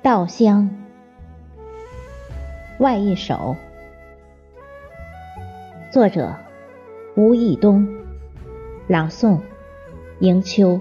稻香，外一首，作者吴义东，朗诵迎秋。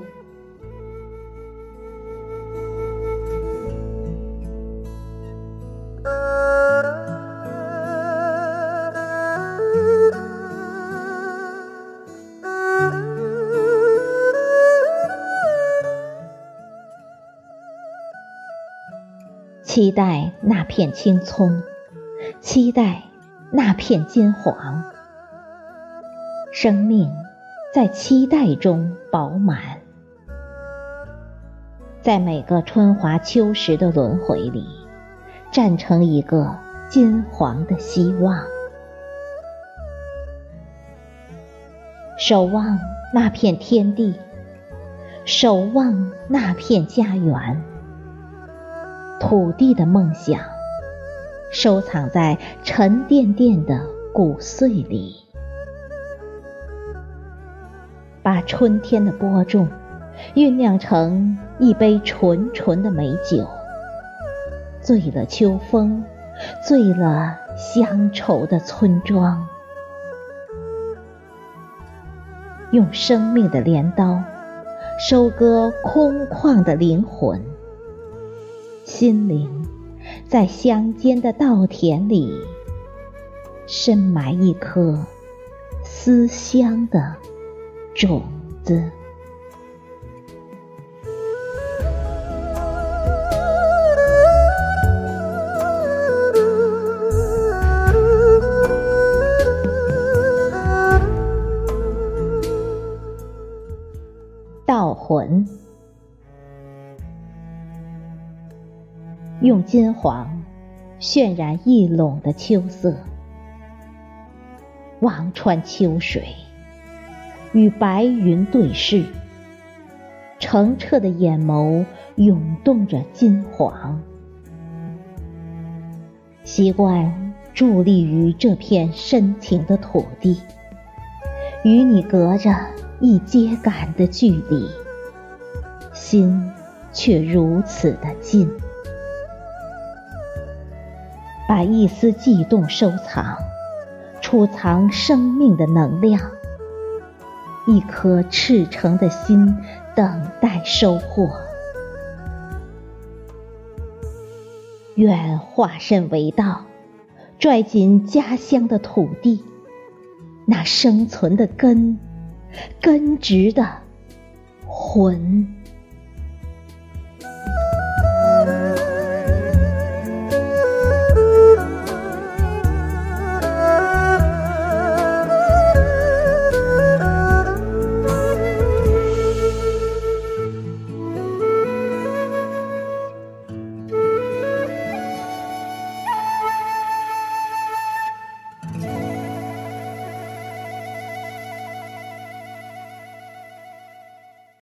期待那片青葱，期待那片金黄。生命在期待中饱满，在每个春华秋实的轮回里，站成一个金黄的希望。守望那片天地，守望那片家园。土地的梦想，收藏在沉甸甸的骨髓里，把春天的播种酝酿成一杯纯纯的美酒，醉了秋风，醉了乡愁的村庄，用生命的镰刀收割空旷的灵魂。心灵在乡间的稻田里深埋一颗思乡的种子。稻魂。用金黄渲染一垄的秋色，望穿秋水，与白云对视，澄澈的眼眸涌动着金黄。习惯伫立于这片深情的土地，与你隔着一秸秆的距离，心却如此的近。把一丝悸动收藏，储藏生命的能量。一颗赤诚的心，等待收获。愿化身为道，拽紧家乡的土地，那生存的根，根植的魂。